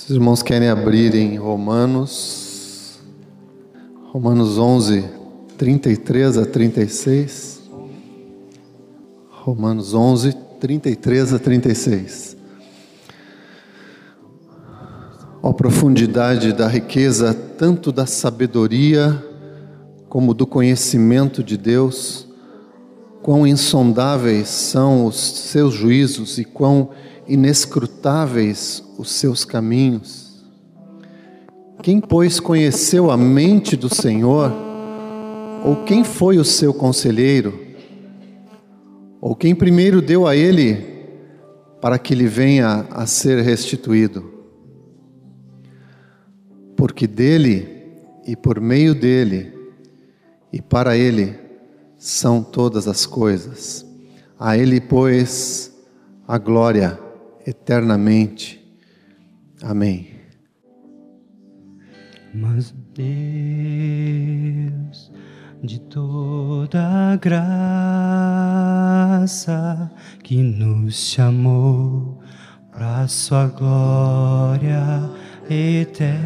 Se os irmãos querem abrir em Romanos, Romanos 11, 33 a 36. Romanos 11, 33 a 36. Ó profundidade da riqueza, tanto da sabedoria como do conhecimento de Deus, quão insondáveis são os seus juízos e quão inescrutáveis os seus caminhos. Quem, pois, conheceu a mente do Senhor? Ou quem foi o seu conselheiro? Ou quem primeiro deu a ele para que lhe venha a ser restituído? Porque dele e por meio dele e para ele são todas as coisas. A ele, pois, a glória eternamente. Amém. Mas Deus de toda graça que nos chamou para sua glória eterna,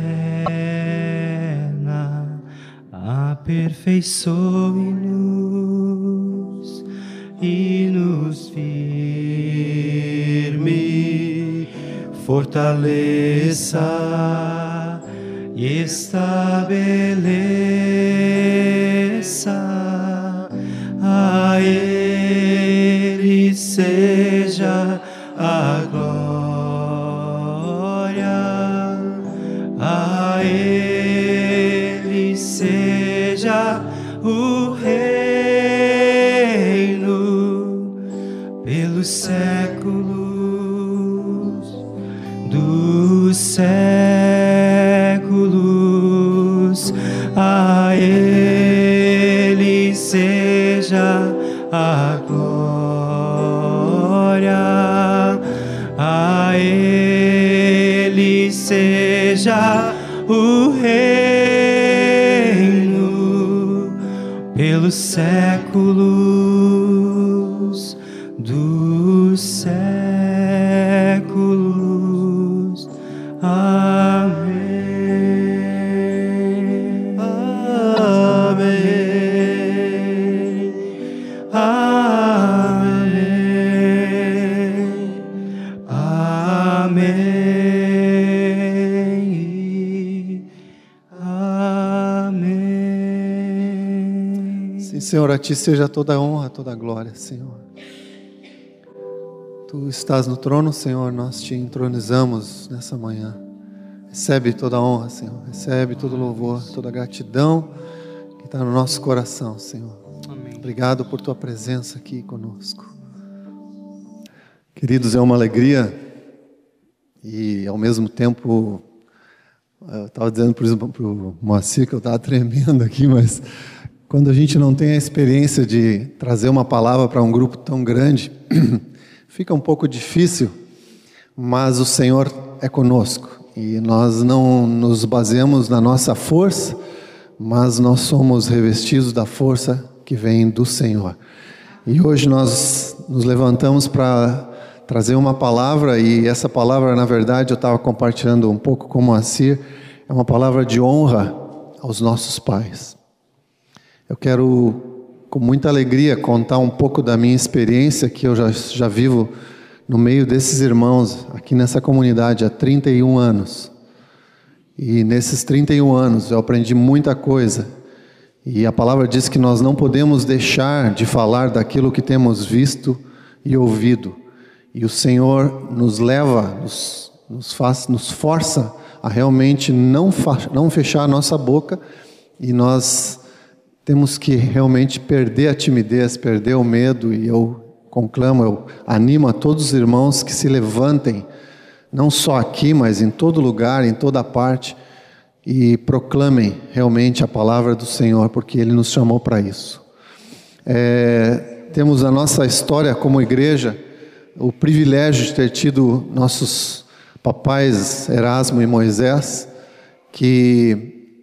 aperfeiçoe-nos e nos firme. Fortaleça e estabeleça a Ele seja a glória, a Ele seja o reino pelos séculos dos séculos. A Ele seja a glória, a Ele seja o reino pelos séculos Senhor, a Ti seja toda a honra, toda a glória, Senhor. Tu estás no trono, Senhor, nós te entronizamos nessa manhã. Recebe toda a honra, Senhor. Recebe todo o louvor, toda a gratidão que está no nosso coração, Senhor. Amém. Obrigado por Tua presença aqui conosco. Queridos, é uma alegria e ao mesmo tempo eu estava dizendo para o Moacir que eu estava tremendo aqui, mas quando a gente não tem a experiência de trazer uma palavra para um grupo tão grande, fica um pouco difícil, mas o Senhor é conosco e nós não nos baseamos na nossa força, mas nós somos revestidos da força que vem do Senhor. E hoje nós nos levantamos para trazer uma palavra, e essa palavra, na verdade, eu estava compartilhando um pouco com o Moacir, é uma palavra de honra aos nossos pais. Eu quero, com muita alegria, contar um pouco da minha experiência, que eu já, já vivo no meio desses irmãos, aqui nessa comunidade, há 31 anos. E nesses 31 anos eu aprendi muita coisa. E a palavra diz que nós não podemos deixar de falar daquilo que temos visto e ouvido. E o Senhor nos leva, nos, nos, faz, nos força a realmente não, não fechar a nossa boca e nós temos que realmente perder a timidez, perder o medo. E eu conclamo, eu animo a todos os irmãos que se levantem, não só aqui, mas em todo lugar, em toda parte, e proclamem realmente a palavra do Senhor, porque Ele nos chamou para isso. É, temos a nossa história como igreja, o privilégio de ter tido nossos papais Erasmo e Moisés, que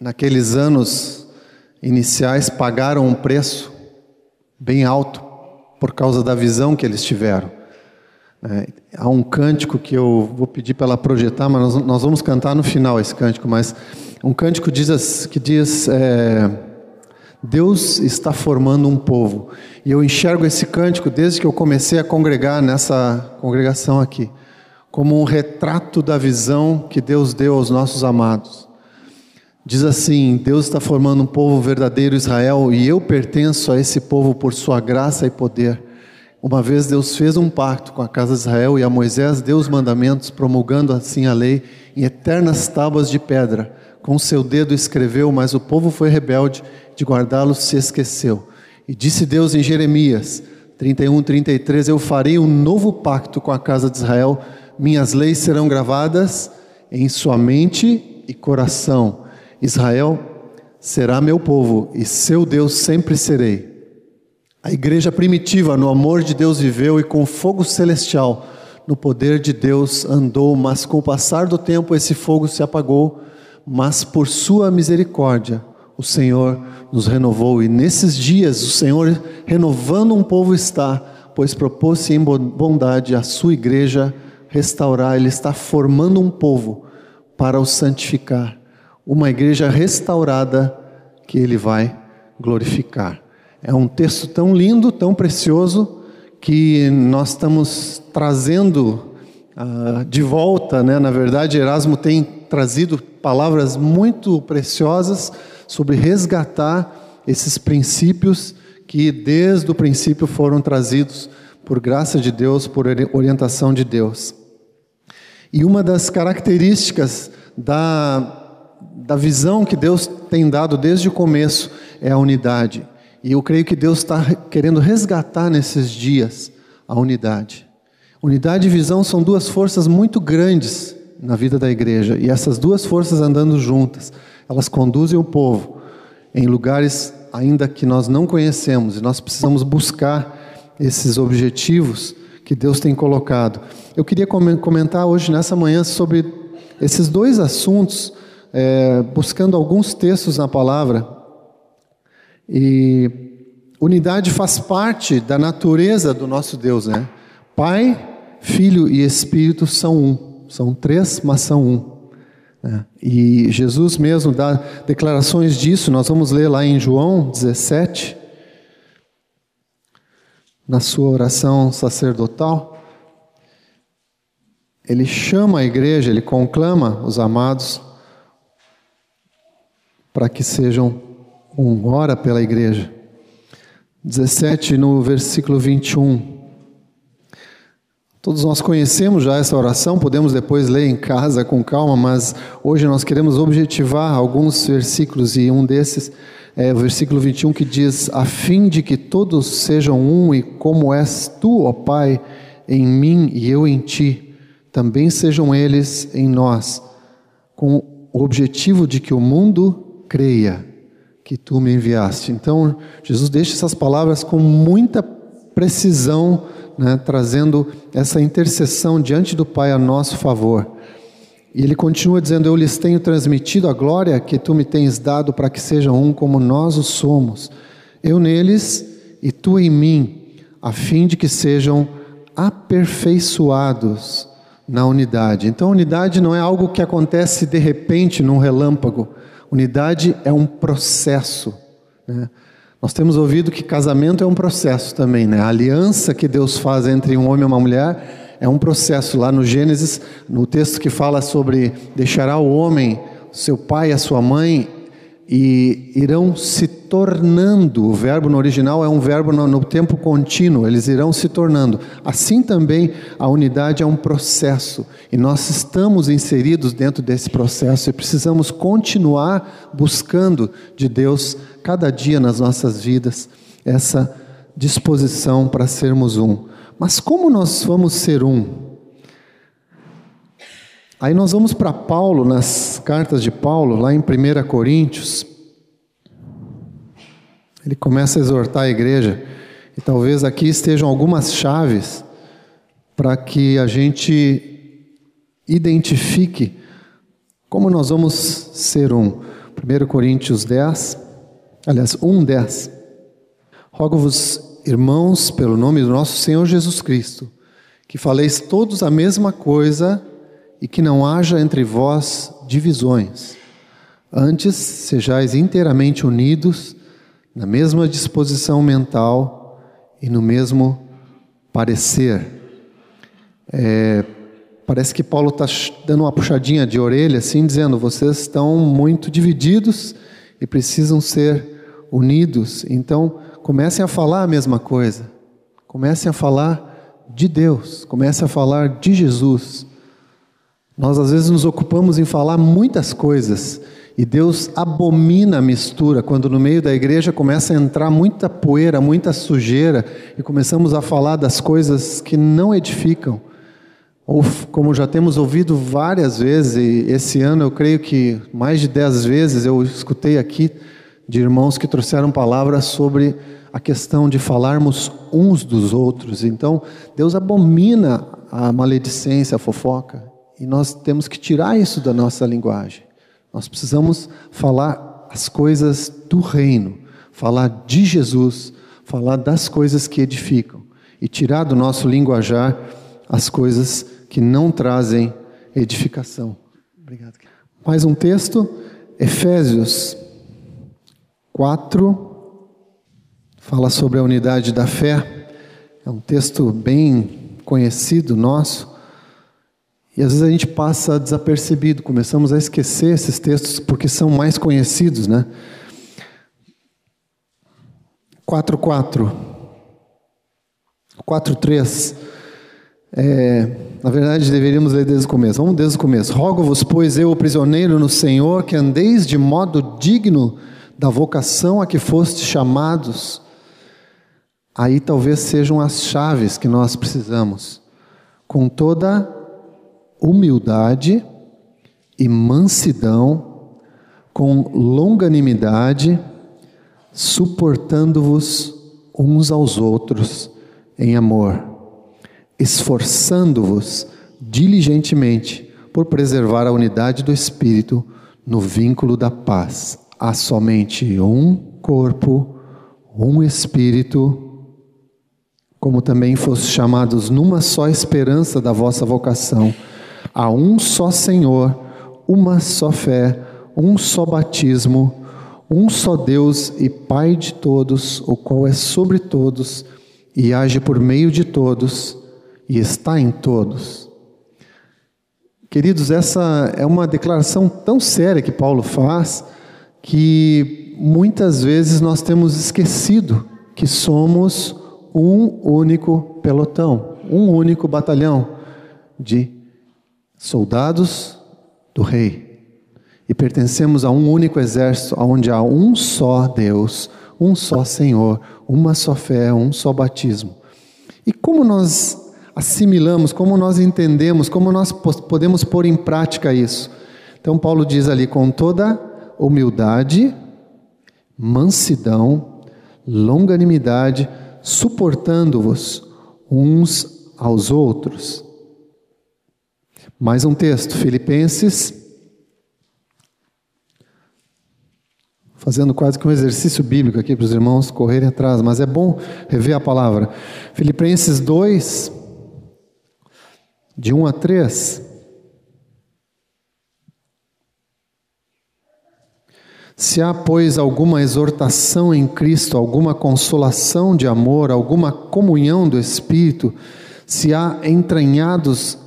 naqueles anos iniciais pagaram um preço bem alto por causa da visão que eles tiveram. É, há um cântico que eu vou pedir para ela projetar, mas nós, nós vamos cantar no final esse cântico. Mas um cântico diz, que diz: é, Deus está formando um povo. E eu enxergo esse cântico desde que eu comecei a congregar nessa congregação aqui, como um retrato da visão que Deus deu aos nossos amados. Diz assim: Deus está formando um povo verdadeiro Israel e eu pertenço a esse povo por sua graça e poder. Uma vez Deus fez um pacto com a casa de Israel e a Moisés deu os mandamentos, promulgando assim a lei em eternas tábuas de pedra. Com seu dedo escreveu, mas o povo foi rebelde, de guardá-los se esqueceu. E disse Deus em Jeremias 31, 33: Eu farei um novo pacto com a casa de Israel, minhas leis serão gravadas em sua mente e coração. Israel será meu povo e seu Deus sempre serei. A igreja primitiva, no amor de Deus, viveu e com fogo celestial, no poder de Deus, andou, mas com o passar do tempo esse fogo se apagou, mas por sua misericórdia o Senhor nos renovou. E nesses dias o Senhor renovando um povo está, pois propôs-se em bondade a sua igreja restaurar, Ele está formando um povo para o santificar, uma igreja restaurada que Ele vai glorificar. É um texto tão lindo, tão precioso, que nós estamos trazendo uh, de volta, né? Na verdade, Erasmo tem trazido palavras muito preciosas sobre resgatar esses princípios que desde o princípio foram trazidos por graça de Deus, por orientação de Deus. E uma das características da, da visão que Deus tem dado desde o começo é a unidade. E eu creio que Deus está querendo resgatar nesses dias a unidade. Unidade e visão são duas forças muito grandes na vida da igreja. E essas duas forças andando juntas, elas conduzem o povo em lugares ainda que nós não conhecemos. E nós precisamos buscar esses objetivos que Deus tem colocado. Eu queria comentar hoje, nessa manhã, sobre esses dois assuntos, é, buscando alguns textos na palavra e unidade faz parte da natureza do nosso Deus, né? Pai, Filho e Espírito são um. São três, mas são um. Né? E Jesus mesmo dá declarações disso. Nós vamos ler lá em João 17, na sua oração sacerdotal. Ele chama a igreja, ele conclama os amados para que sejam um, ora pela igreja. 17, no versículo 21. Todos nós conhecemos já essa oração, podemos depois ler em casa com calma, mas hoje nós queremos objetivar alguns versículos e um desses é o versículo 21 que diz: A fim de que todos sejam um e como és tu, ó Pai, em mim e eu em ti, também sejam eles em nós, com o objetivo de que o mundo creia que tu me enviaste. Então, Jesus deixa essas palavras com muita precisão, né, trazendo essa intercessão diante do Pai a nosso favor. E ele continua dizendo: Eu lhes tenho transmitido a glória que tu me tens dado para que sejam um como nós o somos, eu neles e tu em mim, a fim de que sejam aperfeiçoados na unidade. Então, unidade não é algo que acontece de repente num relâmpago. Unidade é um processo. Né? Nós temos ouvido que casamento é um processo também, né? A aliança que Deus faz entre um homem e uma mulher é um processo. Lá no Gênesis, no texto que fala sobre deixará o homem, seu pai e a sua mãe, e irão se tornando. O verbo no original é um verbo no, no, tempo contínuo, eles irão se tornando. Assim também a unidade é um processo e nós estamos inseridos dentro desse processo e precisamos continuar buscando de Deus cada dia nas nossas vidas essa disposição para sermos um. Mas como nós vamos ser um? Aí nós vamos para Paulo, nas cartas de Paulo, lá em 1 Coríntios. Ele começa a exortar a igreja, e talvez aqui estejam algumas chaves para que a gente identifique como nós vamos ser um. 1 Coríntios 10, aliás, 1, 10. Rogo-vos, irmãos, pelo nome do nosso Senhor Jesus Cristo, que faleis todos a mesma coisa e que não haja entre vós divisões. Antes, sejais inteiramente unidos na mesma disposição mental e no mesmo parecer. É, parece que Paulo está dando uma puxadinha de orelha, assim, dizendo: vocês estão muito divididos e precisam ser unidos. Então, comecem a falar a mesma coisa. Comecem a falar de Deus. Comecem a falar de Jesus. Nós às vezes nos ocupamos em falar muitas coisas e Deus abomina a mistura quando no meio da igreja começa a entrar muita poeira, muita sujeira e começamos a falar das coisas que não edificam. Ou como já temos ouvido várias vezes, e esse ano eu creio que mais de dez vezes eu escutei aqui de irmãos que trouxeram palavras sobre a questão de falarmos uns dos outros. Então, Deus abomina a maledicência, a fofoca, e nós temos que tirar isso da nossa linguagem. Nós precisamos falar as coisas do reino, falar de Jesus, falar das coisas que edificam e tirar do nosso linguajar as coisas que não trazem edificação. Obrigado. Mais um texto, Efésios 4 fala sobre a unidade da fé. É um texto bem conhecido nosso. E às vezes a gente passa desapercebido, começamos a esquecer esses textos porque são mais conhecidos, né? 4.4 4.3 é, Na verdade deveríamos ler desde o começo. Vamos desde o começo. Rogo-vos, pois eu, prisioneiro no Senhor Que andeis de modo digno Da vocação a que fostes chamados. Aí talvez sejam as chaves que nós precisamos, com toda humildade e mansidão, com longanimidade, suportando-vos uns aos outros em amor, esforçando-vos diligentemente por preservar a unidade do Espírito no vínculo da paz. Há somente um corpo, um Espírito, como também foste chamados numa só esperança da vossa vocação. Há um só Senhor, uma só fé, um só batismo, um só Deus e Pai de todos, o qual é sobre todos e age por meio de todos e está em todos. Queridos, essa é uma declaração tão séria que Paulo faz que muitas vezes nós temos esquecido que somos um único pelotão, um único batalhão de soldados do rei. E pertencemos a um único exército, onde há um só Deus, um só Senhor, uma só fé, um só batismo. E como nós assimilamos, como nós entendemos, como nós podemos pôr em prática isso? Então, Paulo diz ali: com toda humildade, mansidão, longanimidade, suportando-vos uns aos outros. Mais um texto, Filipenses, fazendo quase que um exercício bíblico aqui para os irmãos correrem atrás, mas é bom rever a palavra. Filipenses 2, de 1 a 3. Se há, pois, alguma exortação em Cristo, alguma consolação de amor, alguma comunhão do Espírito, se há entranhados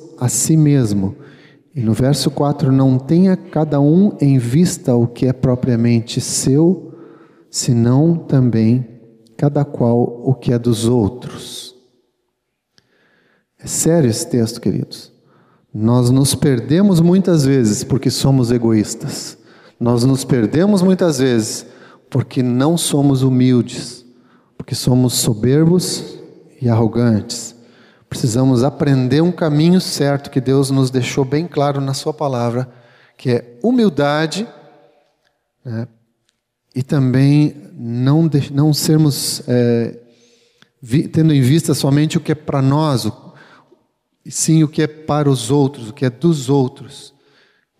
a si mesmo. E no verso 4, não tenha cada um em vista o que é propriamente seu, senão também cada qual o que é dos outros. É sério esse texto, queridos. Nós nos perdemos muitas vezes porque somos egoístas. Nós nos perdemos muitas vezes porque não somos humildes, porque somos soberbos e arrogantes, precisamos aprender um caminho certo que Deus nos deixou bem claro na Sua palavra, que é humildade né? e também não, de, não sermos é, vi, tendo em vista somente o que é para nós, o, sim o que é para os outros, o que é dos outros.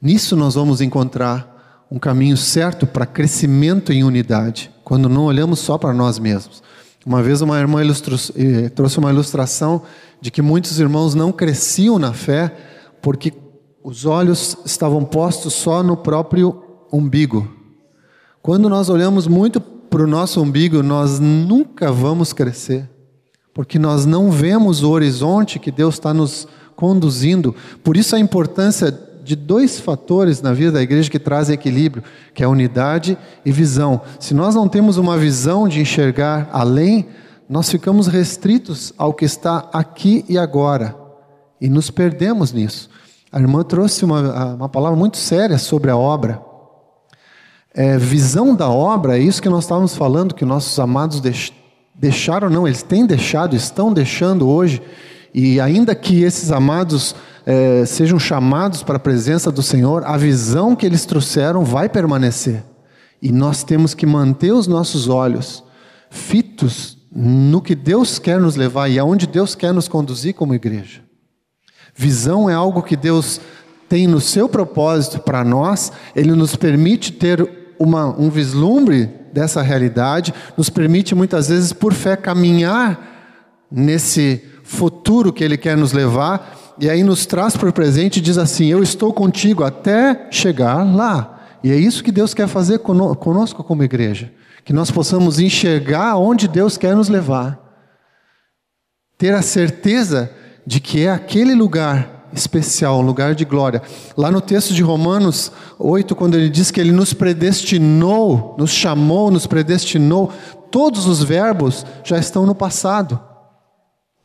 Nisso nós vamos encontrar um caminho certo para crescimento em unidade, quando não olhamos só para nós mesmos. Uma vez uma irmã eh, trouxe uma ilustração de que muitos irmãos não cresciam na fé porque os olhos estavam postos só no próprio umbigo. Quando nós olhamos muito para o nosso umbigo, nós nunca vamos crescer, porque nós não vemos o horizonte que Deus está nos conduzindo. Por isso a importância de dois fatores na vida da igreja que trazem equilíbrio, que é unidade e visão. Se nós não temos uma visão de enxergar além, nós ficamos restritos ao que está aqui e agora e nos perdemos nisso. A irmã trouxe uma, uma palavra muito séria sobre a obra. É, visão da obra, é isso que nós estávamos falando, que nossos amados deixaram, não, eles têm deixado, estão deixando hoje, e ainda que esses amados é, sejam chamados para a presença do Senhor, a visão que eles trouxeram vai permanecer. E nós temos que manter os nossos olhos fitos no que Deus quer nos levar e aonde Deus quer nos conduzir como igreja. Visão é algo que Deus tem no seu propósito para nós, ele nos permite ter uma, um vislumbre dessa realidade, nos permite muitas vezes, por fé, caminhar nesse futuro que ele quer nos levar e aí nos traz para o presente e diz assim: Eu estou contigo até chegar lá. E é isso que Deus quer fazer conosco como igreja. Que nós possamos enxergar onde Deus quer nos levar. Ter a certeza de que é aquele lugar especial, um lugar de glória. Lá no texto de Romanos 8, quando ele diz que ele nos predestinou, nos chamou, nos predestinou, todos os verbos já estão no passado.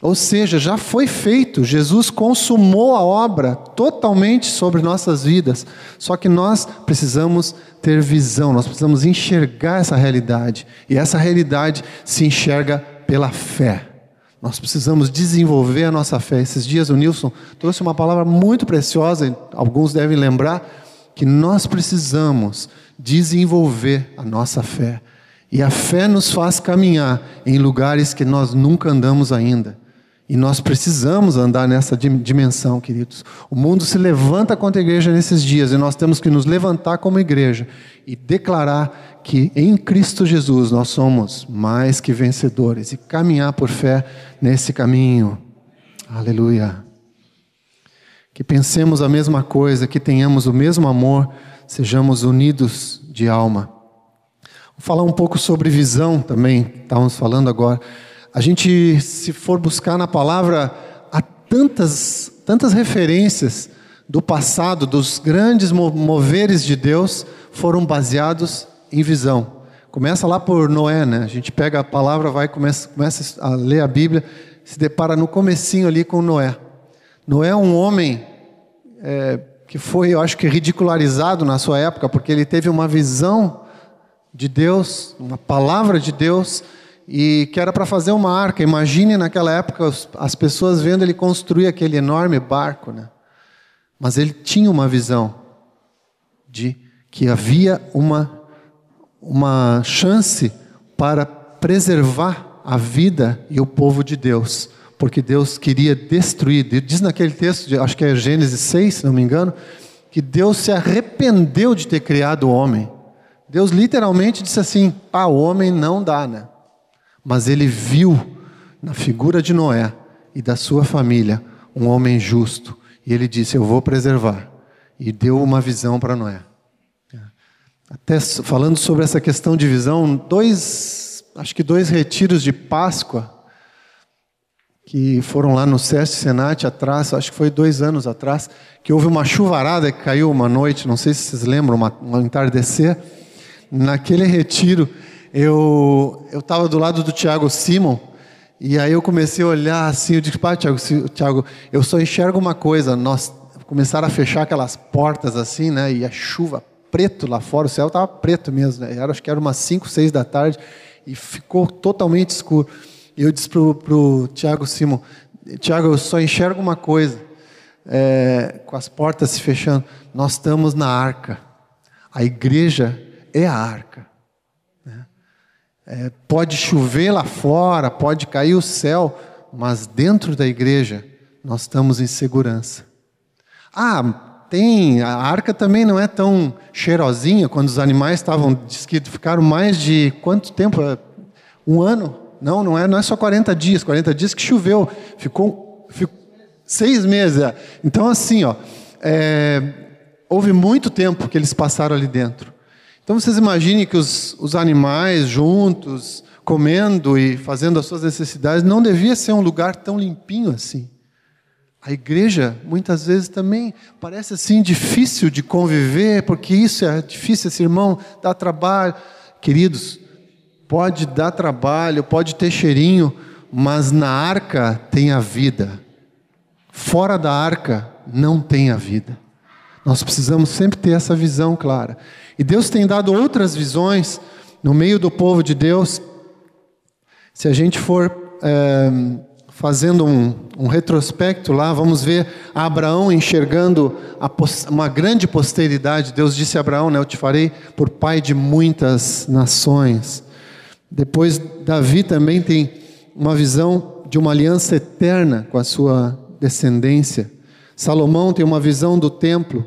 Ou seja, já foi feito, Jesus consumou a obra totalmente sobre nossas vidas. Só que nós precisamos ter visão, nós precisamos enxergar essa realidade. E essa realidade se enxerga pela fé. Nós precisamos desenvolver a nossa fé. Esses dias o Nilson trouxe uma palavra muito preciosa, alguns devem lembrar, que nós precisamos desenvolver a nossa fé. E a fé nos faz caminhar em lugares que nós nunca andamos ainda. E nós precisamos andar nessa dimensão, queridos. O mundo se levanta contra a igreja nesses dias e nós temos que nos levantar como igreja e declarar que em Cristo Jesus nós somos mais que vencedores e caminhar por fé nesse caminho. Aleluia. Que pensemos a mesma coisa, que tenhamos o mesmo amor, sejamos unidos de alma. Vou falar um pouco sobre visão também, estávamos falando agora. A gente, se for buscar na palavra, há tantas, tantas referências do passado, dos grandes moveres de Deus, foram baseados em visão. Começa lá por Noé, né? A gente pega a palavra, vai começa, começa a ler a Bíblia, se depara no comecinho ali com Noé. Noé é um homem é, que foi, eu acho que ridicularizado na sua época, porque ele teve uma visão de Deus, uma palavra de Deus, e que era para fazer uma arca. Imagine naquela época as pessoas vendo ele construir aquele enorme barco, né? Mas ele tinha uma visão de que havia uma uma chance para preservar a vida e o povo de Deus, porque Deus queria destruir. Diz naquele texto, acho que é Gênesis 6, se não me engano, que Deus se arrependeu de ter criado o homem. Deus literalmente disse assim: "Ah, o homem não dá, né?" Mas ele viu na figura de Noé e da sua família um homem justo. E ele disse: Eu vou preservar. E deu uma visão para Noé. Até falando sobre essa questão de visão, dois, acho que dois retiros de Páscoa, que foram lá no SESC Senat atrás, acho que foi dois anos atrás, que houve uma chuvarada que caiu uma noite, não sei se vocês lembram, um entardecer. Naquele retiro, eu eu estava do lado do Tiago Simon e aí eu comecei a olhar assim, eu disse, pá, Tiago, Tiago, eu só enxergo uma coisa, nós começaram a fechar aquelas portas assim, né, e a chuva preto lá fora, o céu estava preto mesmo, né, era, acho que era umas 5, 6 da tarde e ficou totalmente escuro. E eu disse pro, pro Tiago Simon, Tiago, eu só enxergo uma coisa, é, com as portas se fechando. Nós estamos na arca. A igreja é a arca. É, pode chover lá fora, pode cair o céu, mas dentro da igreja nós estamos em segurança. Ah, tem, a arca também não é tão cheirosinha, quando os animais estavam, diz que ficaram mais de quanto tempo? Um ano? Não, não é, não é só 40 dias, 40 dias que choveu, ficou, ficou seis meses. É. Então assim, ó, é, houve muito tempo que eles passaram ali dentro. Então vocês imaginem que os, os animais juntos, comendo e fazendo as suas necessidades, não devia ser um lugar tão limpinho assim. A igreja muitas vezes também parece assim difícil de conviver, porque isso é difícil, esse irmão dá trabalho. Queridos, pode dar trabalho, pode ter cheirinho, mas na arca tem a vida. Fora da arca não tem a vida. Nós precisamos sempre ter essa visão clara. E Deus tem dado outras visões no meio do povo de Deus. Se a gente for é, fazendo um, um, retrospecto lá, vamos ver Abraão enxergando uma grande posteridade. Deus disse a Abraão: né, Eu te farei por pai de muitas nações. Depois, Davi também tem uma visão de uma aliança eterna com a sua descendência. Salomão tem uma visão do templo.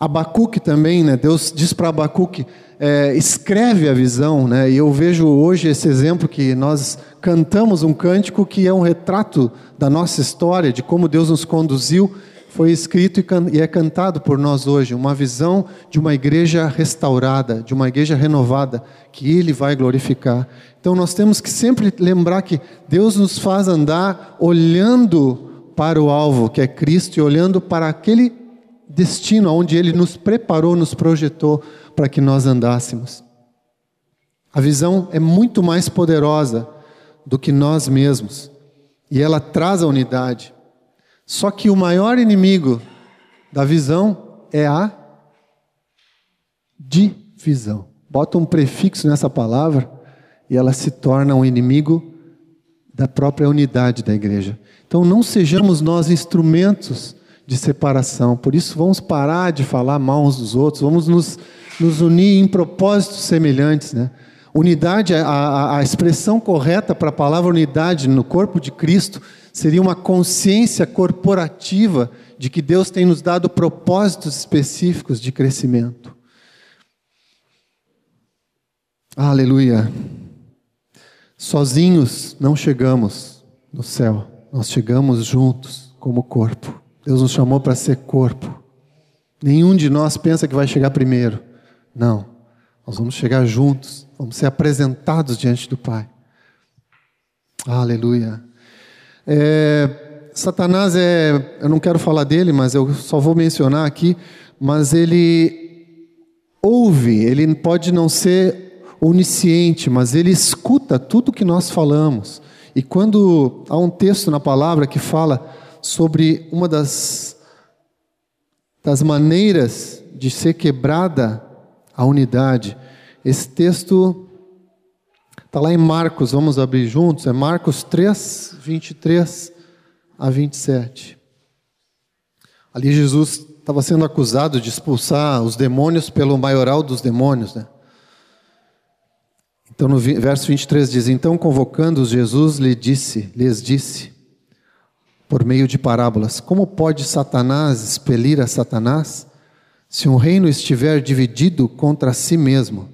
Abacuque também, né? Deus diz para Abacuque, é, escreve a visão, né? E eu vejo hoje esse exemplo que nós cantamos um cântico que é um retrato da nossa história, de como Deus nos conduziu, foi escrito e é cantado por nós hoje, uma visão de uma igreja restaurada, de uma igreja renovada, que Ele vai glorificar. Então nós temos que sempre lembrar que Deus nos faz andar olhando para o alvo, que é Cristo, e olhando para aquele destino onde Ele nos preparou, nos projetou para que nós andássemos. A visão é muito mais poderosa do que nós mesmos e ela traz a unidade. Só que o maior inimigo da visão é a divisão. Bota um prefixo nessa palavra e ela se torna um inimigo da própria unidade da igreja. Então não sejamos nós instrumentos de separação. Por isso, vamos parar de falar mal uns dos outros, vamos nos, nos unir em propósitos semelhantes. Né? Unidade, a, a expressão correta para a palavra unidade no corpo de Cristo seria uma consciência corporativa de que Deus tem nos dado propósitos específicos de crescimento. Aleluia. Sozinhos não chegamos no céu, nós chegamos juntos como corpo. Deus nos chamou para ser corpo. Nenhum de nós pensa que vai chegar primeiro. Não. Nós vamos chegar juntos, vamos ser apresentados diante do Pai. Aleluia. É, Satanás é, eu não quero falar dele, mas eu só vou mencionar aqui, mas ele ouve, ele pode não ser onisciente, mas ele escuta tudo que nós falamos. E quando há um texto na palavra que fala sobre uma das, das maneiras de ser quebrada a unidade. Esse texto está lá em Marcos, vamos abrir juntos, é Marcos 3, 23 a 27. Ali Jesus estava sendo acusado de expulsar os demônios pelo maioral dos demônios, né? Então no verso 23 diz: Então convocando-os, Jesus lhe disse, lhes disse: por meio de parábolas. Como pode Satanás expelir a Satanás? Se um reino estiver dividido contra si mesmo,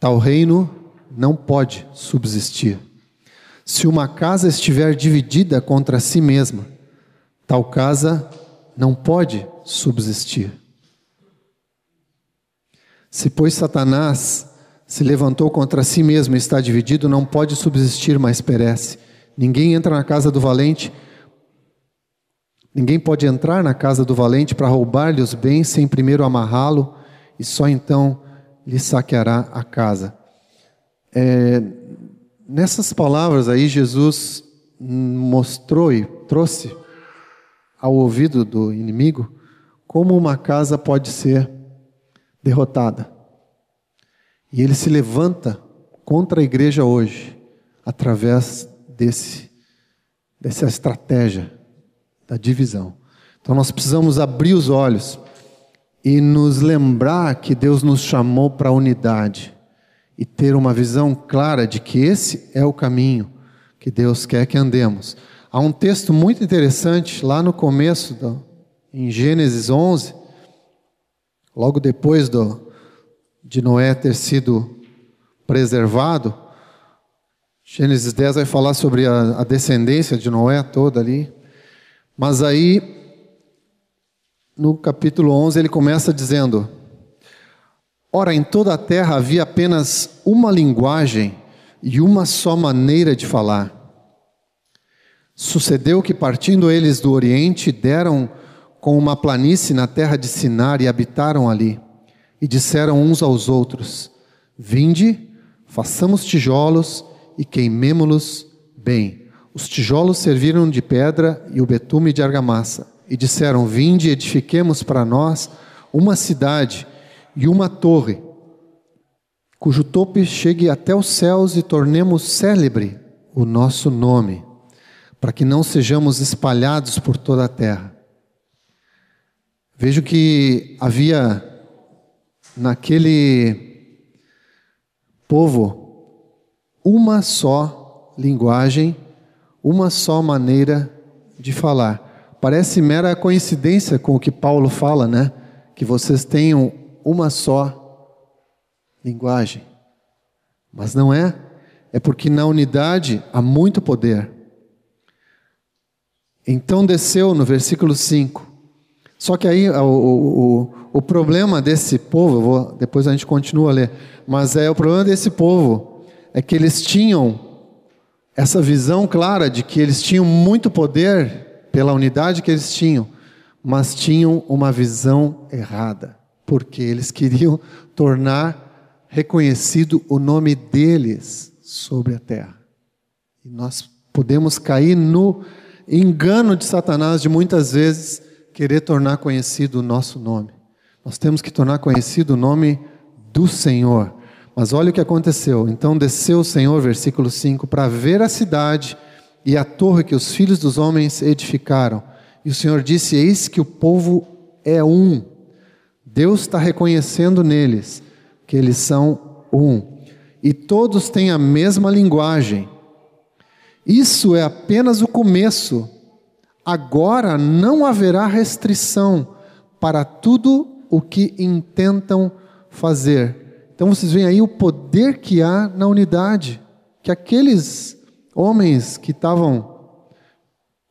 tal reino não pode subsistir. Se uma casa estiver dividida contra si mesma, tal casa não pode subsistir. Se, pois, Satanás se levantou contra si mesmo e está dividido, não pode subsistir, mas perece. Ninguém entra na casa do valente Ninguém pode entrar na casa do valente para roubar-lhe os bens sem primeiro amarrá-lo, e só então lhe saqueará a casa. É, nessas palavras aí, Jesus mostrou e trouxe ao ouvido do inimigo como uma casa pode ser derrotada. E ele se levanta contra a igreja hoje, através desse dessa estratégia da divisão. Então nós precisamos abrir os olhos e nos lembrar que Deus nos chamou para a unidade e ter uma visão clara de que esse é o caminho que Deus quer que andemos. Há um texto muito interessante lá no começo, do, em Gênesis 11, logo depois do, de Noé ter sido preservado. Gênesis 10 vai falar sobre a, a descendência de Noé toda ali. Mas aí, no capítulo 11, ele começa dizendo: Ora, em toda a terra havia apenas uma linguagem e uma só maneira de falar. Sucedeu que, partindo eles do Oriente, deram com uma planície na terra de Sinar e habitaram ali. E disseram uns aos outros: Vinde, façamos tijolos e queimemo-los bem. Os tijolos serviram de pedra e o betume de argamassa. E disseram: Vinde, edifiquemos para nós uma cidade e uma torre, cujo topo chegue até os céus e tornemos célebre o nosso nome, para que não sejamos espalhados por toda a terra. Vejo que havia naquele povo uma só linguagem, uma só maneira de falar. Parece mera coincidência com o que Paulo fala, né? Que vocês tenham uma só linguagem. Mas não é, é porque na unidade há muito poder. Então desceu no versículo 5. Só que aí o, o, o problema desse povo, vou, depois a gente continua a ler, mas é o problema desse povo é que eles tinham essa visão clara de que eles tinham muito poder pela unidade que eles tinham, mas tinham uma visão errada porque eles queriam tornar reconhecido o nome deles sobre a terra. E nós podemos cair no engano de Satanás de muitas vezes querer tornar conhecido o nosso nome. Nós temos que tornar conhecido o nome do Senhor. Mas olha o que aconteceu. Então desceu o Senhor, versículo 5, para ver a cidade e a torre que os filhos dos homens edificaram. E o Senhor disse: Eis que o povo é um Deus está reconhecendo neles que eles são um. E todos têm a mesma linguagem. Isso é apenas o começo. Agora não haverá restrição para tudo o que intentam fazer. Então vocês veem aí o poder que há na unidade. Que aqueles homens que estavam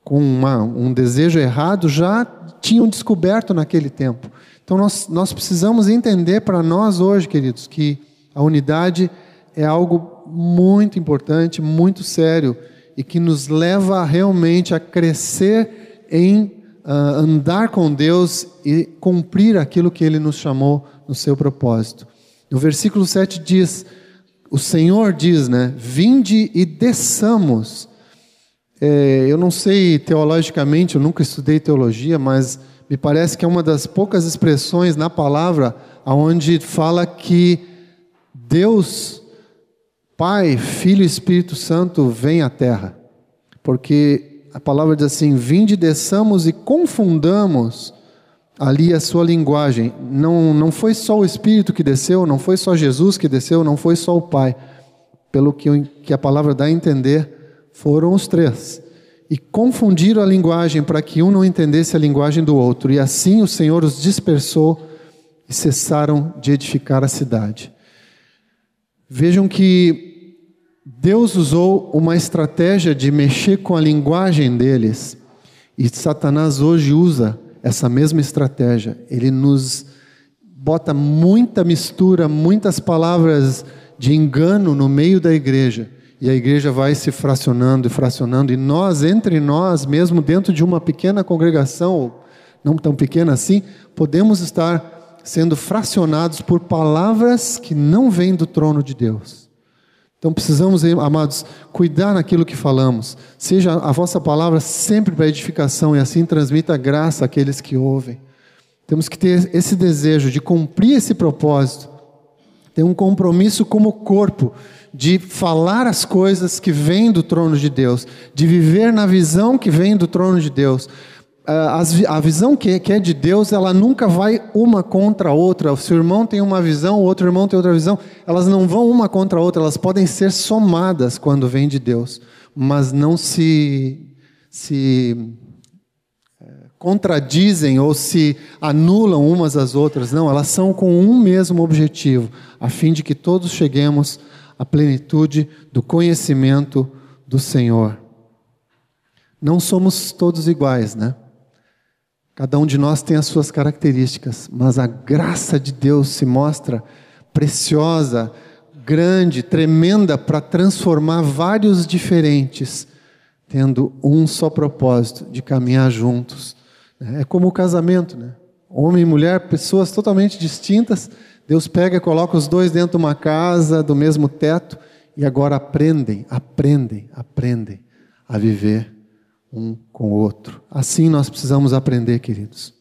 com uma, um desejo errado já tinham descoberto naquele tempo. Então nós, nós precisamos entender para nós hoje, queridos, que a unidade é algo muito importante, muito sério e que nos leva realmente a crescer em uh, andar com Deus e cumprir aquilo que Ele nos chamou no seu propósito. No versículo 7 diz: O Senhor diz, né? Vinde e desçamos. É, eu não sei teologicamente, eu nunca estudei teologia, mas me parece que é uma das poucas expressões na palavra onde fala que Deus, Pai, Filho e Espírito Santo vem à terra. Porque a palavra diz assim: vinde, desçamos e confundamos ali a sua linguagem. Não, não foi só o Espírito que desceu, não foi só Jesus que desceu, não foi só o Pai. Pelo que, que a palavra dá a entender, foram os três e confundiram a linguagem para que um não entendesse a linguagem do outro. E assim o Senhor os dispersou e cessaram de edificar a cidade. Vejam que Deus usou uma estratégia de mexer com a linguagem deles, e Satanás hoje usa essa mesma estratégia. Ele nos bota muita mistura, muitas palavras de engano no meio da igreja e a igreja vai se fracionando e fracionando, e nós, entre nós, mesmo dentro de uma pequena congregação, não tão pequena assim, podemos estar sendo fracionados por palavras que não vêm do trono de Deus. Então precisamos, amados, cuidar naquilo que falamos. Seja a vossa palavra sempre para edificação e assim transmita graça àqueles que ouvem. Temos que ter esse desejo de cumprir esse propósito tem um compromisso como corpo de falar as coisas que vêm do trono de Deus, de viver na visão que vem do trono de Deus. A visão que é de Deus, ela nunca vai uma contra a outra. O seu irmão tem uma visão, o outro irmão tem outra visão. Elas não vão uma contra a outra, elas podem ser somadas quando vêm de Deus, mas não se, se eh, contradizem ou se anulam umas às outras. Não, elas são com um mesmo objetivo, a fim de que todos cheguemos a plenitude do conhecimento do Senhor. Não somos todos iguais, né? Cada um de nós tem as suas características, mas a graça de Deus se mostra preciosa, grande, tremenda para transformar vários diferentes, tendo um só propósito de caminhar juntos. É como o casamento, né? Homem e mulher, pessoas totalmente distintas, Deus pega e coloca os dois dentro de uma casa, do mesmo teto, e agora aprendem, aprendem, aprendem a viver um com o outro. Assim nós precisamos aprender, queridos.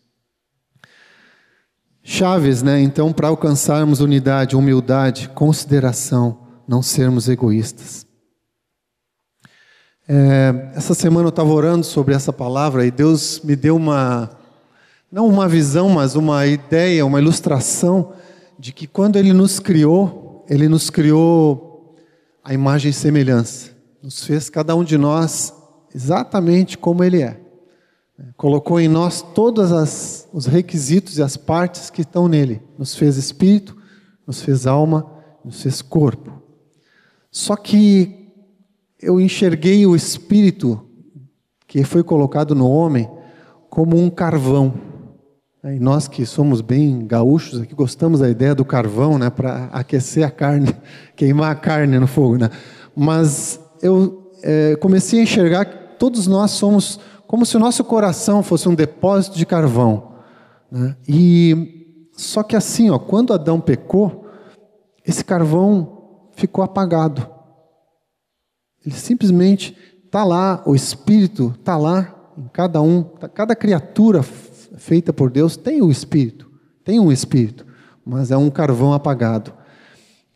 Chaves, né? Então, para alcançarmos unidade, humildade, consideração, não sermos egoístas. É, essa semana eu estava orando sobre essa palavra e Deus me deu uma, não uma visão, mas uma ideia, uma ilustração de que quando Ele nos criou, Ele nos criou a imagem e semelhança. Nos fez cada um de nós exatamente como Ele é. Colocou em nós todos os requisitos e as partes que estão nele. Nos fez espírito, nos fez alma, nos fez corpo. Só que eu enxerguei o espírito que foi colocado no homem como um carvão. E nós que somos bem gaúchos aqui gostamos da ideia do carvão, né, para aquecer a carne, queimar a carne no fogo, né? Mas eu é, comecei a enxergar todos nós somos como se o nosso coração fosse um depósito de carvão, né? E só que assim, ó, quando Adão pecou, esse carvão ficou apagado. Ele simplesmente está lá, o Espírito está lá em cada um, tá, cada criatura feita por Deus tem o Espírito, tem um Espírito, mas é um carvão apagado.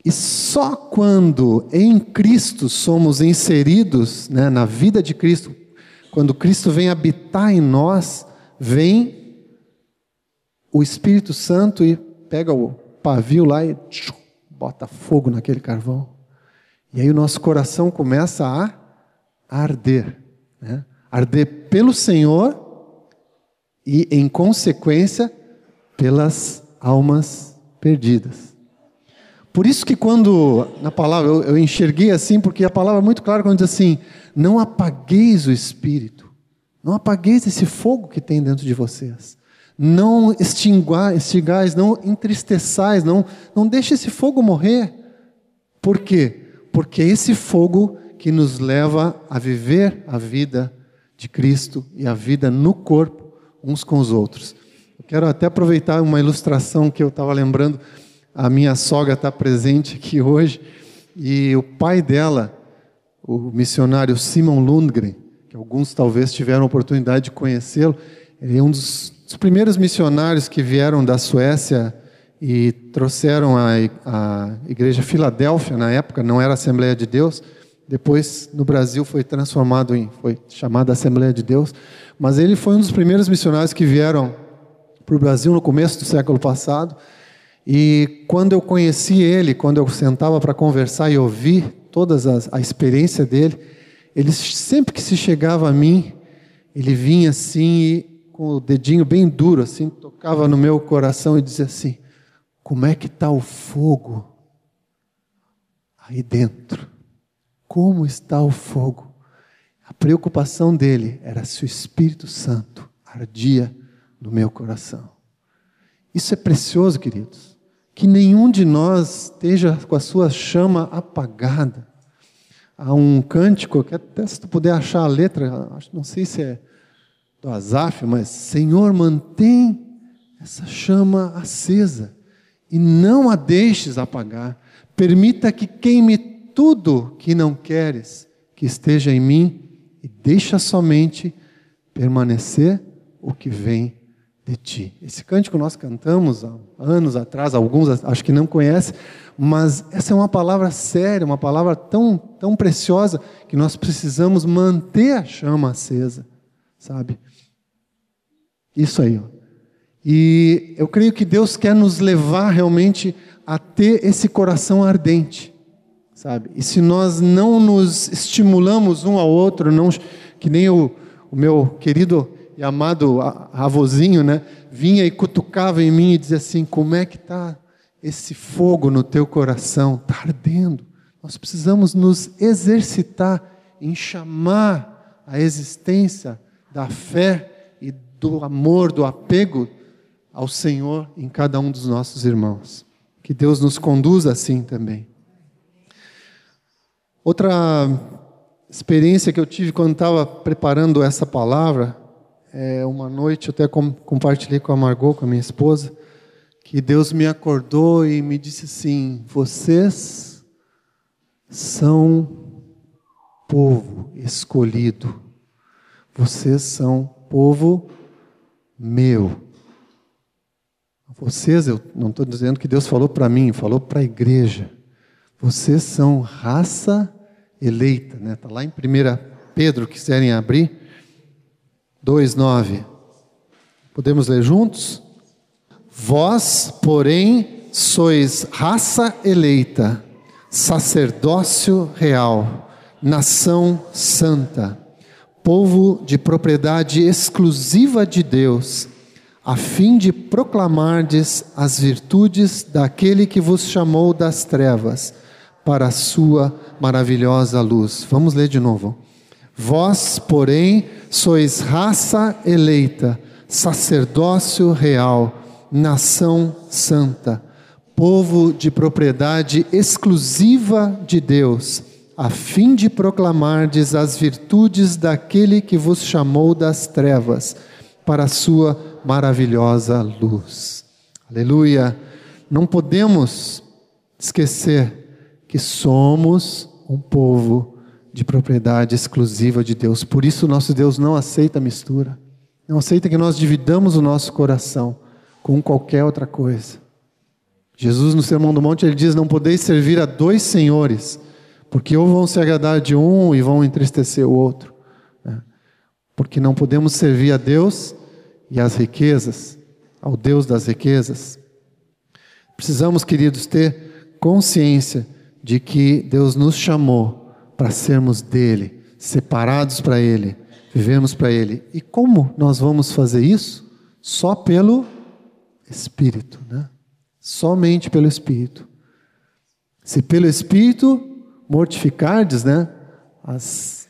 E só quando em Cristo somos inseridos né, na vida de Cristo, quando Cristo vem habitar em nós, vem o Espírito Santo e pega o pavio lá e tchum, bota fogo naquele carvão. E aí o nosso coração começa a arder. Né? Arder pelo Senhor e, em consequência, pelas almas perdidas. Por isso que quando, na palavra, eu, eu enxerguei assim, porque a palavra é muito clara quando diz assim, não apagueis o Espírito, não apagueis esse fogo que tem dentro de vocês. Não extingais, não entristeçais, não, não deixe esse fogo morrer. Por quê? Porque é esse fogo que nos leva a viver a vida de Cristo e a vida no corpo uns com os outros. Eu quero até aproveitar uma ilustração que eu estava lembrando. A minha sogra está presente aqui hoje e o pai dela, o missionário Simon Lundgren, que alguns talvez tiveram a oportunidade de conhecê-lo, ele é um dos, dos, primeiros missionários que vieram da Suécia e trouxeram a, a igreja Filadélfia na época, não era Assembleia de Deus. Depois no Brasil foi transformado em, foi chamada Assembleia de Deus. Mas ele foi um dos primeiros missionários que vieram para o Brasil no começo do século passado. E quando eu conheci ele, quando eu sentava para conversar e ouvir toda a experiência dele, ele sempre que se chegava a mim, ele vinha assim e, com o dedinho bem duro, assim, tocava no meu coração e dizia assim: Como é que está o fogo aí dentro? Como está o fogo? A preocupação dele era se o Espírito Santo ardia no meu coração. Isso é precioso, queridos. Que nenhum de nós esteja com a sua chama apagada. Há um cântico, que até se tu puder achar a letra, não sei se é do Azaf, mas Senhor, mantém essa chama acesa e não a deixes apagar. Permita que queime tudo que não queres que esteja em mim e deixa somente permanecer o que vem de ti. Esse cântico nós cantamos há anos atrás, alguns acho que não conhecem, mas essa é uma palavra séria, uma palavra tão, tão preciosa que nós precisamos manter a chama acesa, sabe? Isso aí. Ó. E eu creio que Deus quer nos levar realmente a ter esse coração ardente, sabe? E se nós não nos estimulamos um ao outro, não que nem o, o meu querido e amado avôzinho, né, vinha e cutucava em mim e dizia assim: como é que está esse fogo no teu coração? Está ardendo. Nós precisamos nos exercitar em chamar a existência da fé e do amor, do apego ao Senhor em cada um dos nossos irmãos. Que Deus nos conduza assim também. Outra experiência que eu tive quando estava preparando essa palavra é, uma noite, eu até com, compartilhei com a Margot, com a minha esposa, que Deus me acordou e me disse assim: vocês são povo escolhido, vocês são povo meu. Vocês, eu não estou dizendo que Deus falou para mim, falou para a igreja. Vocês são raça eleita, né? Está lá em 1 Pedro, quiserem abrir. 2:9. Podemos ler juntos? Vós, porém, sois raça eleita, sacerdócio real, nação santa, povo de propriedade exclusiva de Deus, a fim de proclamardes as virtudes daquele que vos chamou das trevas para a sua maravilhosa luz. Vamos ler de novo. Vós, porém, sois raça eleita, sacerdócio real, nação santa, povo de propriedade exclusiva de Deus, a fim de proclamardes as virtudes daquele que vos chamou das trevas para a sua maravilhosa luz. Aleluia! Não podemos esquecer que somos um povo de propriedade exclusiva de Deus. Por isso, nosso Deus não aceita mistura. Não aceita que nós dividamos o nosso coração com qualquer outra coisa. Jesus, no Sermão do Monte, ele diz: Não podeis servir a dois senhores, porque ou vão se agradar de um e vão entristecer o outro. Né? Porque não podemos servir a Deus e às riquezas, ao Deus das riquezas. Precisamos, queridos, ter consciência de que Deus nos chamou para sermos dele, separados para ele, vivemos para ele. E como nós vamos fazer isso? Só pelo Espírito, né? Somente pelo Espírito. Se pelo Espírito mortificardes, né? As,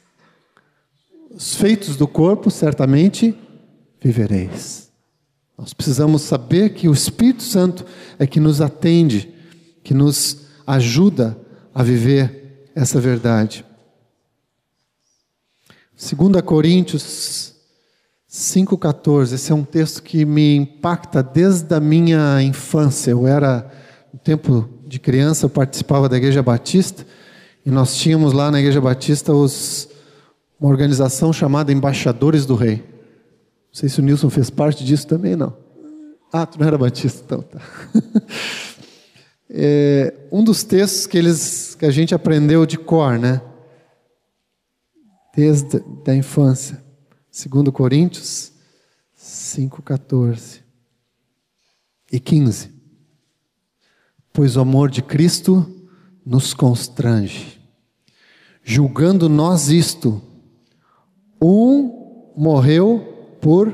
os feitos do corpo, certamente vivereis. Nós precisamos saber que o Espírito Santo é que nos atende, que nos ajuda a viver essa verdade. 2 Coríntios 5,14, esse é um texto que me impacta desde a minha infância. Eu era, no tempo de criança, eu participava da Igreja Batista, e nós tínhamos lá na Igreja Batista os, uma organização chamada Embaixadores do Rei. Não sei se o Nilson fez parte disso também, não. Ah, tu não era batista, então tá. é, um dos textos que, eles, que a gente aprendeu de cor, né? Desde a infância. 2 Coríntios 5, 14 e 15. Pois o amor de Cristo nos constrange, julgando nós isto: um morreu por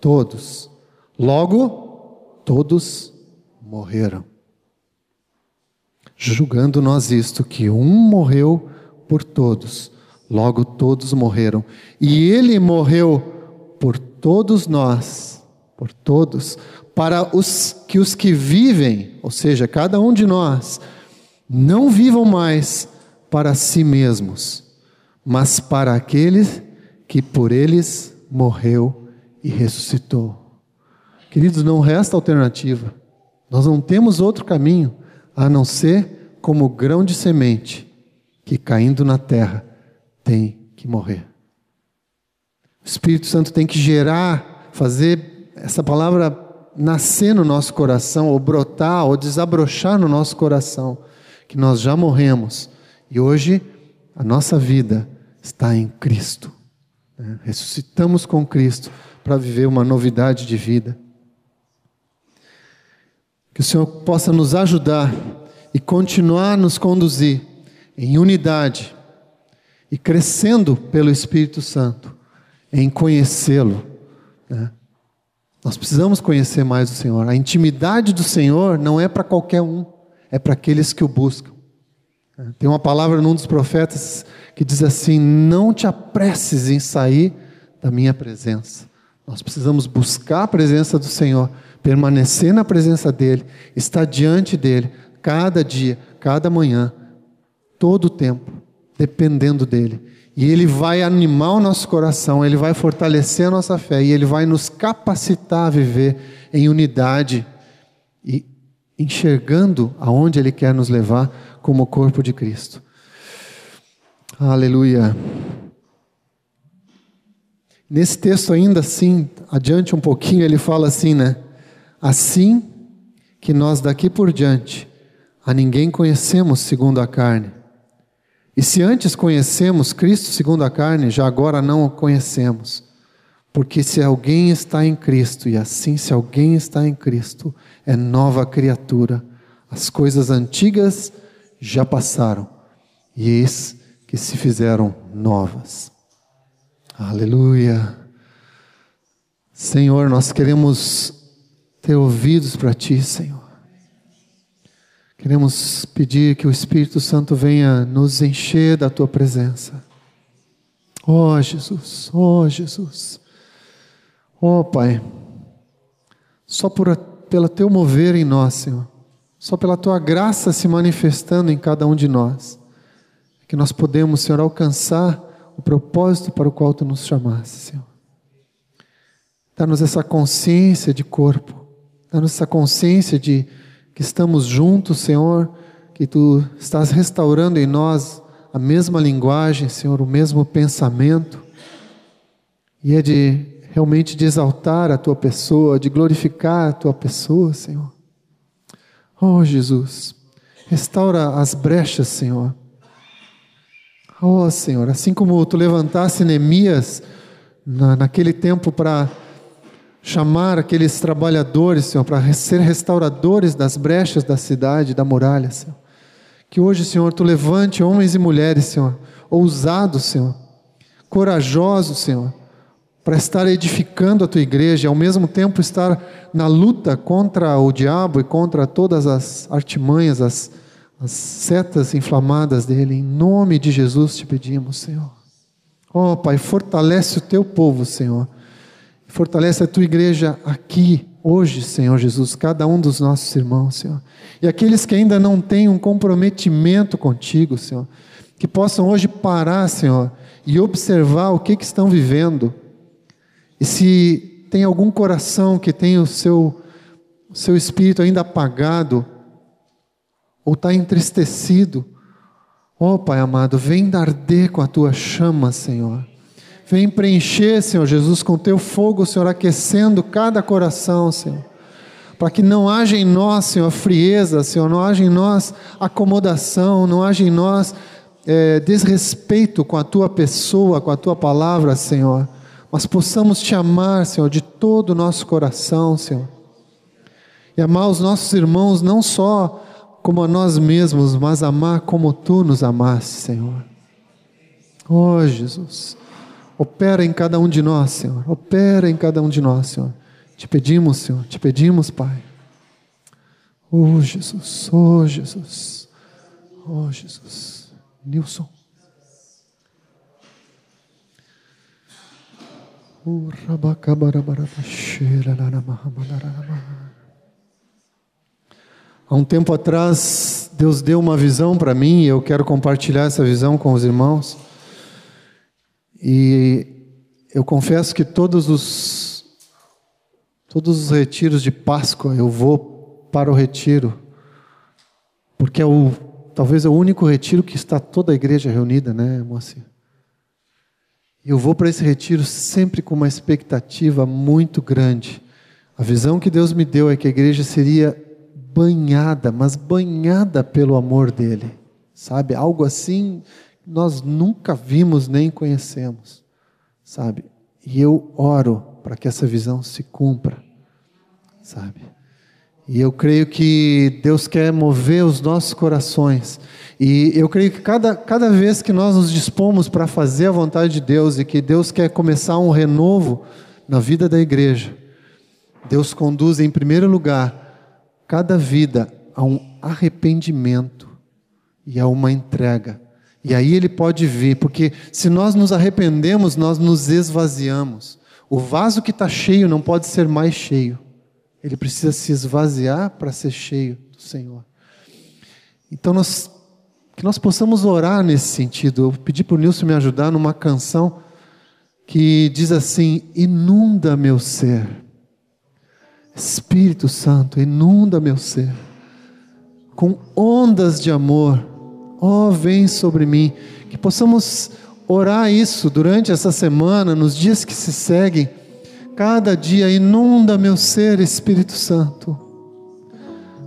todos, logo todos morreram julgando nós isto, que um morreu por todos, logo todos morreram. E ele morreu por todos nós, por todos, para os que os que vivem, ou seja, cada um de nós, não vivam mais para si mesmos, mas para aqueles que por eles morreu e ressuscitou. Queridos, não resta alternativa. Nós não temos outro caminho a não ser como grão de semente que caindo na terra tem que morrer. O Espírito Santo tem que gerar, fazer essa palavra nascer no nosso coração, ou brotar, ou desabrochar no nosso coração, que nós já morremos e hoje a nossa vida está em Cristo. Né? Ressuscitamos com Cristo para viver uma novidade de vida. Que o Senhor possa nos ajudar e continuar nos conduzir em unidade e crescendo pelo Espírito Santo em conhecê-lo. Né? Nós precisamos conhecer mais o Senhor. A intimidade do Senhor não é para qualquer um, é para aqueles que o buscam. Tem uma palavra num dos profetas que diz assim: Não te apresses em sair da minha presença. Nós precisamos buscar a presença do Senhor, permanecer na presença dEle, estar diante dEle, cada dia, cada manhã, todo o tempo, dependendo dEle. E Ele vai animar o nosso coração, Ele vai fortalecer a nossa fé e Ele vai nos capacitar a viver em unidade e enxergando aonde Ele quer nos levar como corpo de Cristo. Aleluia. Nesse texto, ainda assim, adiante um pouquinho, ele fala assim, né? Assim que nós daqui por diante a ninguém conhecemos segundo a carne. E se antes conhecemos Cristo segundo a carne, já agora não o conhecemos. Porque se alguém está em Cristo, e assim se alguém está em Cristo, é nova criatura. As coisas antigas já passaram, e eis que se fizeram novas. Aleluia. Senhor, nós queremos ter ouvidos para Ti, Senhor. Queremos pedir que o Espírito Santo venha nos encher da Tua presença. Oh Jesus, oh Jesus. Oh Pai, só por, pelo Teu mover em nós, Senhor, só pela Tua graça se manifestando em cada um de nós, que nós podemos, Senhor, alcançar o propósito para o qual Tu nos chamaste, Senhor. Dá-nos essa consciência de corpo, dá-nos essa consciência de que estamos juntos, Senhor, que Tu estás restaurando em nós a mesma linguagem, Senhor, o mesmo pensamento, e é de realmente de exaltar a Tua pessoa, de glorificar a Tua pessoa, Senhor. Oh Jesus, restaura as brechas, Senhor. Oh Senhor, assim como Tu levantasse Neemias na, naquele tempo para chamar aqueles trabalhadores, Senhor, para ser restauradores das brechas da cidade, da muralha, Senhor. Que hoje, Senhor, Tu levante homens e mulheres, Senhor, ousados, Senhor, corajosos, Senhor, para estar edificando a Tua igreja e ao mesmo tempo estar na luta contra o diabo e contra todas as artimanhas, as, as setas inflamadas dele. Em nome de Jesus te pedimos, Senhor. Oh, Pai, fortalece o Teu povo, Senhor Fortalece a tua igreja aqui, hoje, Senhor Jesus, cada um dos nossos irmãos, Senhor. E aqueles que ainda não têm um comprometimento contigo, Senhor, que possam hoje parar, Senhor, e observar o que, que estão vivendo. E se tem algum coração que tem o seu, o seu espírito ainda apagado, ou está entristecido, ó oh, Pai amado, vem arder com a tua chama, Senhor. Vem preencher, Senhor Jesus, com teu fogo, Senhor, aquecendo cada coração, Senhor. Para que não haja em nós, Senhor, frieza, Senhor, não haja em nós acomodação, não haja em nós é, desrespeito com a tua pessoa, com a tua palavra, Senhor. Mas possamos te amar, Senhor, de todo o nosso coração, Senhor. E amar os nossos irmãos não só como a nós mesmos, mas amar como tu nos amaste, Senhor. Oh, Jesus. Opera em cada um de nós, Senhor. Opera em cada um de nós, Senhor. Te pedimos, Senhor. Te pedimos, Pai. Oh, Jesus. Oh, Jesus. Oh, Jesus. Nilson. Oh, Há um tempo atrás, Deus deu uma visão para mim e eu quero compartilhar essa visão com os irmãos. E eu confesso que todos os todos os retiros de Páscoa eu vou para o retiro, porque é o talvez é o único retiro que está toda a igreja reunida, né, Moacir? Eu vou para esse retiro sempre com uma expectativa muito grande A visão que Deus me deu é que a igreja seria banhada, mas banhada pelo amor dele. Sabe? Algo assim nós nunca vimos nem conhecemos. Sabe? E eu oro para que essa visão se cumpra. Sabe? E eu creio que Deus quer mover os nossos corações. E eu creio que cada, cada vez que nós nos dispomos para fazer a vontade de Deus e que Deus quer começar um renovo na vida da igreja, Deus conduz em primeiro lugar cada vida a um arrependimento e a uma entrega. E aí ele pode vir, porque se nós nos arrependemos, nós nos esvaziamos. O vaso que está cheio não pode ser mais cheio. Ele precisa se esvaziar para ser cheio do Senhor. Então, nós, que nós possamos orar nesse sentido. Eu pedi para o Nilson me ajudar numa canção que diz assim: Inunda meu ser. Espírito Santo, inunda meu ser. Com ondas de amor. Ó, oh, vem sobre mim. Que possamos orar isso durante essa semana, nos dias que se seguem Cada dia inunda meu ser, Espírito Santo,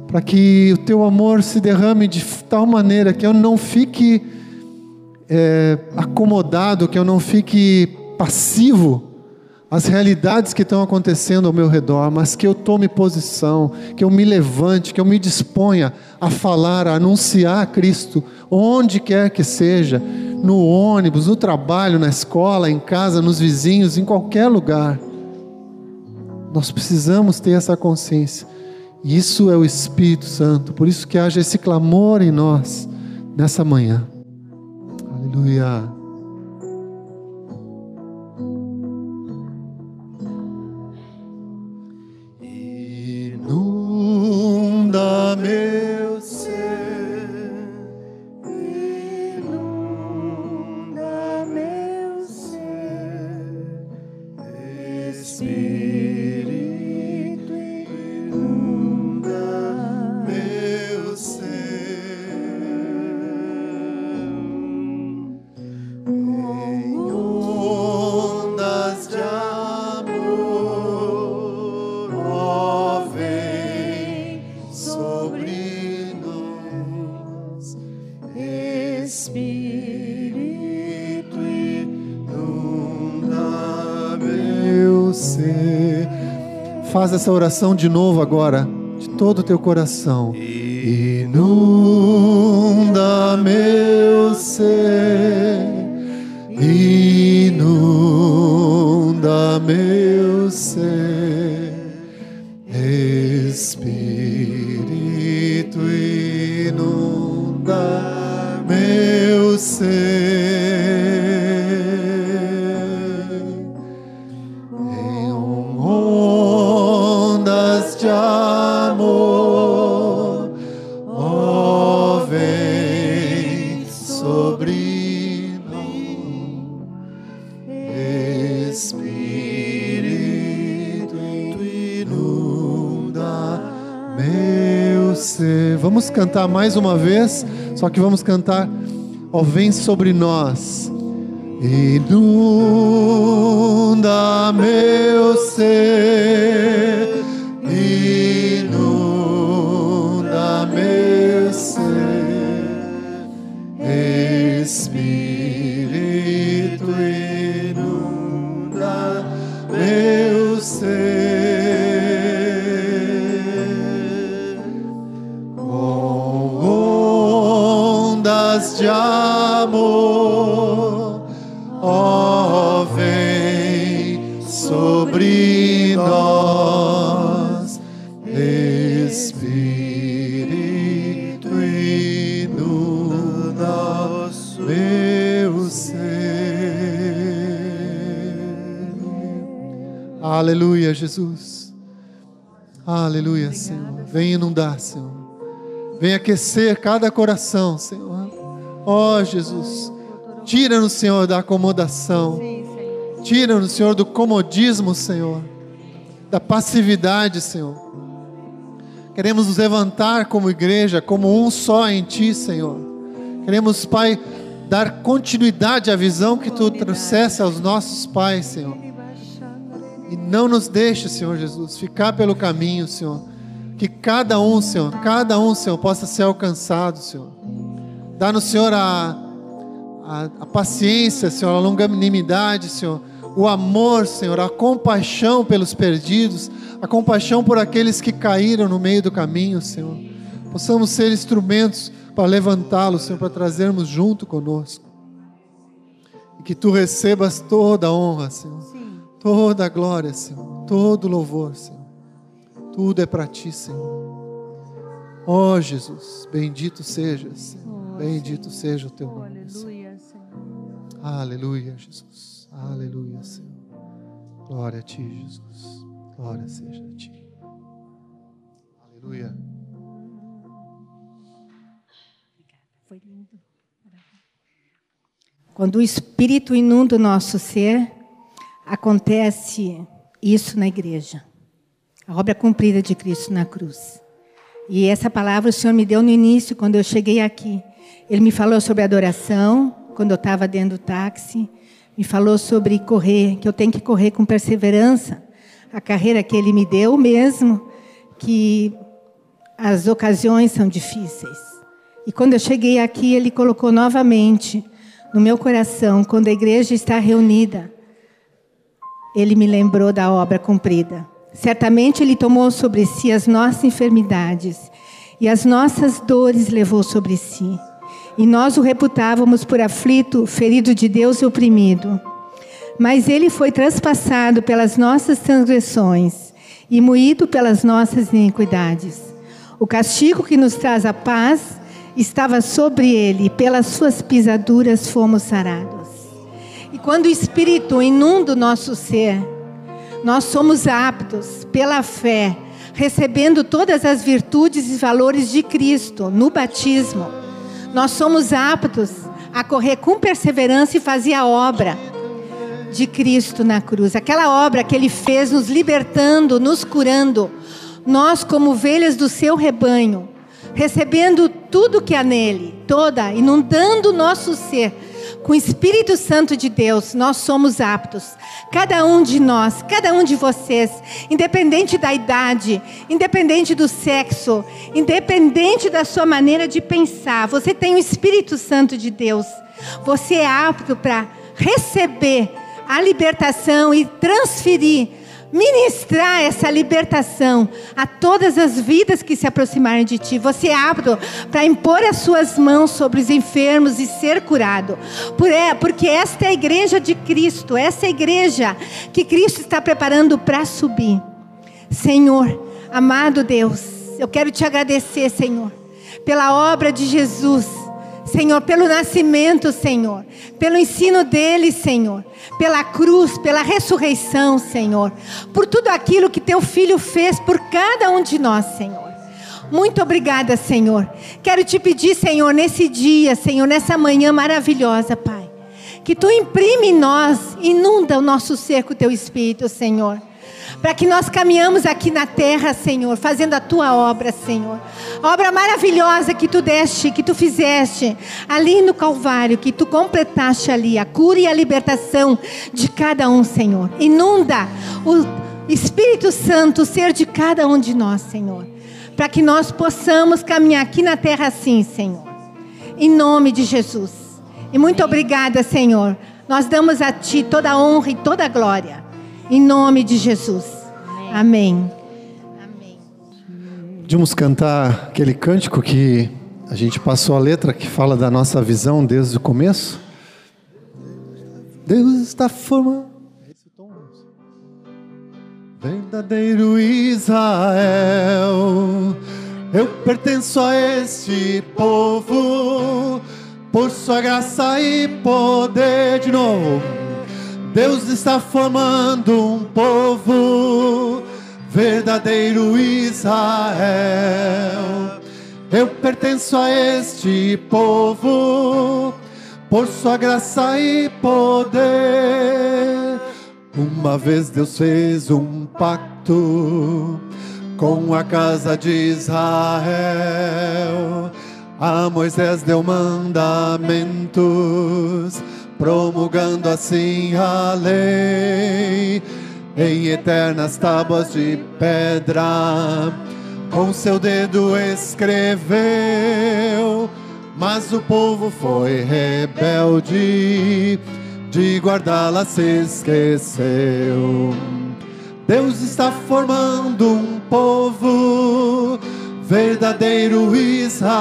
para que o teu amor se derrame de tal maneira que eu não fique é, acomodado, que eu não fique passivo às realidades que estão acontecendo ao meu redor, mas que eu tome posição, que eu me levante, que eu me disponha a falar, a anunciar Cristo, onde quer que seja, no ônibus, no trabalho, na escola, em casa, nos vizinhos, em qualquer lugar. Nós precisamos ter essa consciência. E isso é o Espírito Santo. Por isso que haja esse clamor em nós nessa manhã. Aleluia. Faz essa oração de novo agora, de todo o teu coração. Inunda meu ser, inunda meu ser, cantar mais uma vez, só que vamos cantar, ó, vem sobre nós. Inunda meu ser, Aleluia, Jesus. Aleluia, Senhor. Vem inundar, Senhor. Vem aquecer cada coração, Senhor. Ó oh, Jesus, tira-nos, Senhor, da acomodação. Tira-nos, Senhor, do comodismo, Senhor. Da passividade, Senhor. Queremos nos levantar como igreja, como um só em Ti, Senhor. Queremos, Pai, dar continuidade à visão que Tu trouxesse aos nossos pais, Senhor. E não nos deixe, Senhor Jesus, ficar pelo caminho, Senhor. Que cada um, Senhor, cada um, Senhor, possa ser alcançado, Senhor. Dá no Senhor a, a, a paciência, Senhor, a longanimidade, Senhor. O amor, Senhor, a compaixão pelos perdidos, a compaixão por aqueles que caíram no meio do caminho, Senhor. Possamos ser instrumentos para levantá-los, Senhor, para trazermos junto conosco. E que tu recebas toda a honra, Senhor. Sim. Toda a glória, Senhor. Todo o louvor, Senhor. Tudo é para ti, Senhor. Ó oh, Jesus, bendito sejas, Senhor. Bendito seja o teu nome. Aleluia, Senhor. Aleluia, Jesus. Aleluia, Senhor. Glória a ti, Jesus. Glória seja a ti. Aleluia. Foi lindo. Quando o Espírito inunda o nosso ser, acontece isso na igreja. A obra cumprida de Cristo na cruz. E essa palavra o Senhor me deu no início, quando eu cheguei aqui. Ele me falou sobre adoração, quando eu estava dentro do táxi. Me falou sobre correr, que eu tenho que correr com perseverança. A carreira que ele me deu mesmo, que as ocasiões são difíceis. E quando eu cheguei aqui, ele colocou novamente no meu coração, quando a igreja está reunida, ele me lembrou da obra cumprida. Certamente ele tomou sobre si as nossas enfermidades e as nossas dores levou sobre si. E nós o reputávamos por aflito, ferido de Deus e oprimido. Mas ele foi transpassado pelas nossas transgressões e moído pelas nossas iniquidades. O castigo que nos traz a paz estava sobre ele, e pelas suas pisaduras fomos sarados. Quando o Espírito inunda o nosso ser, nós somos aptos, pela fé, recebendo todas as virtudes e valores de Cristo no batismo. Nós somos aptos a correr com perseverança e fazer a obra de Cristo na cruz, aquela obra que ele fez nos libertando, nos curando. Nós, como ovelhas do seu rebanho, recebendo tudo que há nele, toda, inundando o nosso ser com o Espírito Santo de Deus, nós somos aptos. Cada um de nós, cada um de vocês, independente da idade, independente do sexo, independente da sua maneira de pensar, você tem o Espírito Santo de Deus. Você é apto para receber a libertação e transferir ministrar essa libertação a todas as vidas que se aproximarem de ti. Você é apto para impor as suas mãos sobre os enfermos e ser curado. é, porque esta é a igreja de Cristo, essa é a igreja que Cristo está preparando para subir. Senhor, amado Deus, eu quero te agradecer, Senhor, pela obra de Jesus. Senhor, pelo nascimento, Senhor, pelo ensino dele, Senhor, pela cruz, pela ressurreição, Senhor, por tudo aquilo que teu filho fez por cada um de nós, Senhor. Muito obrigada, Senhor. Quero te pedir, Senhor, nesse dia, Senhor, nessa manhã maravilhosa, Pai, que tu imprime em nós, inunda o nosso ser com teu espírito, Senhor para que nós caminhamos aqui na terra, Senhor, fazendo a tua obra, Senhor. Obra maravilhosa que tu deste, que tu fizeste ali no Calvário, que tu completaste ali, a cura e a libertação de cada um, Senhor. Inunda o Espírito Santo, o ser de cada um de nós, Senhor, para que nós possamos caminhar aqui na terra assim, Senhor. Em nome de Jesus. E muito obrigada, Senhor. Nós damos a Ti toda a honra e toda a glória. Em nome de Jesus. Amém. Amém. Podíamos cantar aquele cântico que a gente passou a letra que fala da nossa visão desde o começo? Deus está formando. Verdadeiro Israel, eu pertenço a este povo, por sua graça e poder de novo. Deus está formando um povo, verdadeiro Israel. Eu pertenço a este povo, por sua graça e poder. Uma vez Deus fez um pacto com a casa de Israel. A Moisés deu mandamentos promulgando assim a lei. em eternas tábuas de pedra. Com seu dedo escreveu, mas o povo foi rebelde, de guardá-la se esqueceu. Deus está formando um povo, verdadeiro Israel.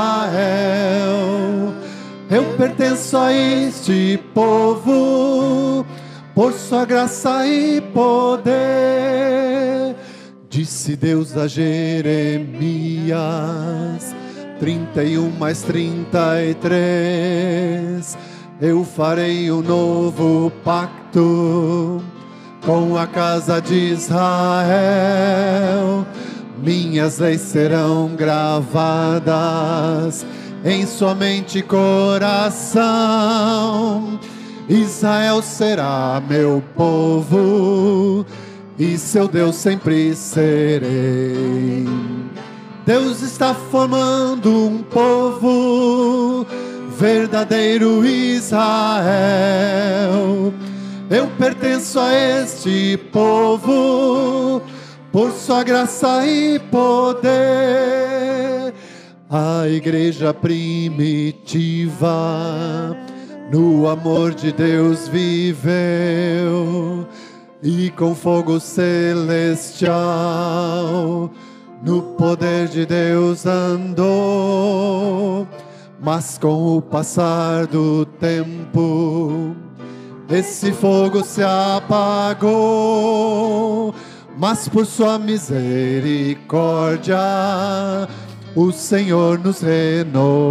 Eu pertenço a este povo, por sua graça e poder. Disse Deus a Jeremias, 31 mais 33. Eu farei um novo pacto com a casa de Israel. Minhas leis serão gravadas em sua mente e coração. Israel será meu povo e seu Deus sempre serei. Deus está formando um povo, verdadeiro Israel. Eu pertenço a este povo, por sua graça e poder. A igreja primitiva, no amor de Deus viveu, e com fogo celestial, no poder de Deus andou. Mas com o passar do tempo, esse fogo se apagou, mas por sua misericórdia o Senhor nos renovou.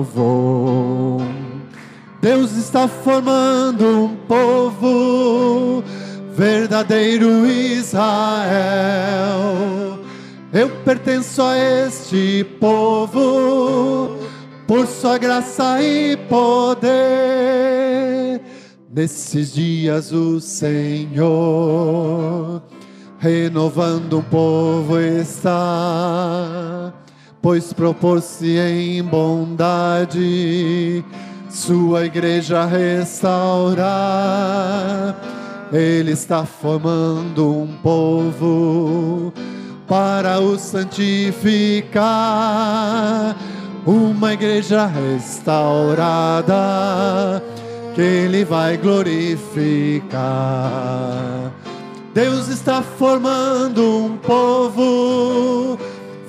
Deus está formando um povo, verdadeiro Israel. Eu pertenço a este povo, por sua graça e poder. Nesses dias o Senhor renovando um povo está, pois propôs-se em bondade sua igreja restaurar. Ele está formando um povo para o santificar, uma igreja restaurada que Ele vai glorificar. Deus está formando um povo,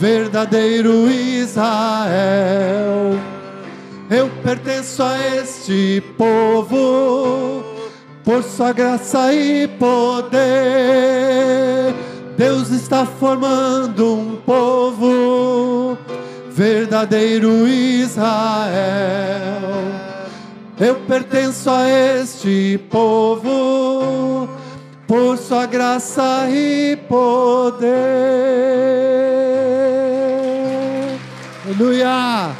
verdadeiro Israel. Eu pertenço a este povo, por sua graça e poder. Deus está formando um povo, verdadeiro Israel. Eu pertenço a este povo, por sua graça e poder. Aleluia!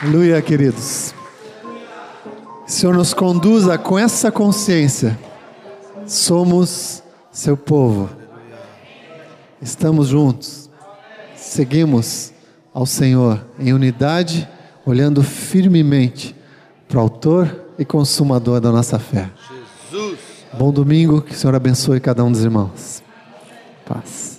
Aleluia, queridos. Senhor nos conduza com essa consciência. Somos seu povo. Estamos juntos. Seguimos ao Senhor em unidade, olhando firmemente para o autor e consumador da nossa fé. Jesus. Bom domingo, que o Senhor abençoe cada um dos irmãos. Paz.